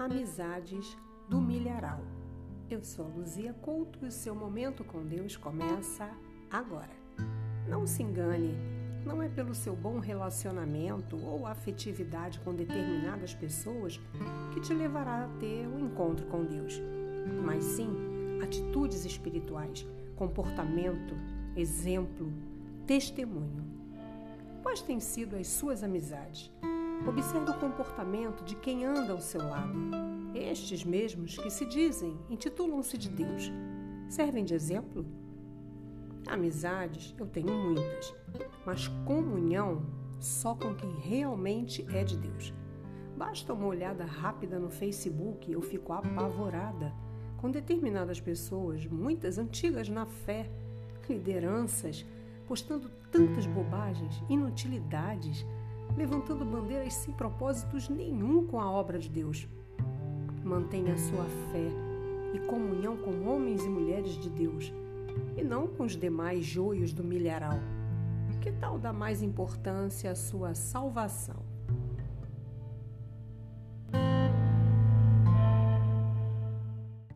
Amizades do Milharal. Eu sou Luzia Couto e o seu momento com Deus começa agora. Não se engane, não é pelo seu bom relacionamento ou afetividade com determinadas pessoas que te levará a ter um encontro com Deus, mas sim atitudes espirituais, comportamento, exemplo, testemunho. Quais têm sido as suas amizades? Observe o comportamento de quem anda ao seu lado. Estes mesmos que se dizem, intitulam-se de Deus, servem de exemplo? Amizades eu tenho muitas, mas comunhão só com quem realmente é de Deus. Basta uma olhada rápida no Facebook e eu fico apavorada com determinadas pessoas, muitas antigas na fé, lideranças, postando tantas bobagens, inutilidades levantando bandeiras sem propósitos nenhum com a obra de Deus. Mantenha sua fé e comunhão com homens e mulheres de Deus, e não com os demais joios do milharal. Que tal dar mais importância à sua salvação?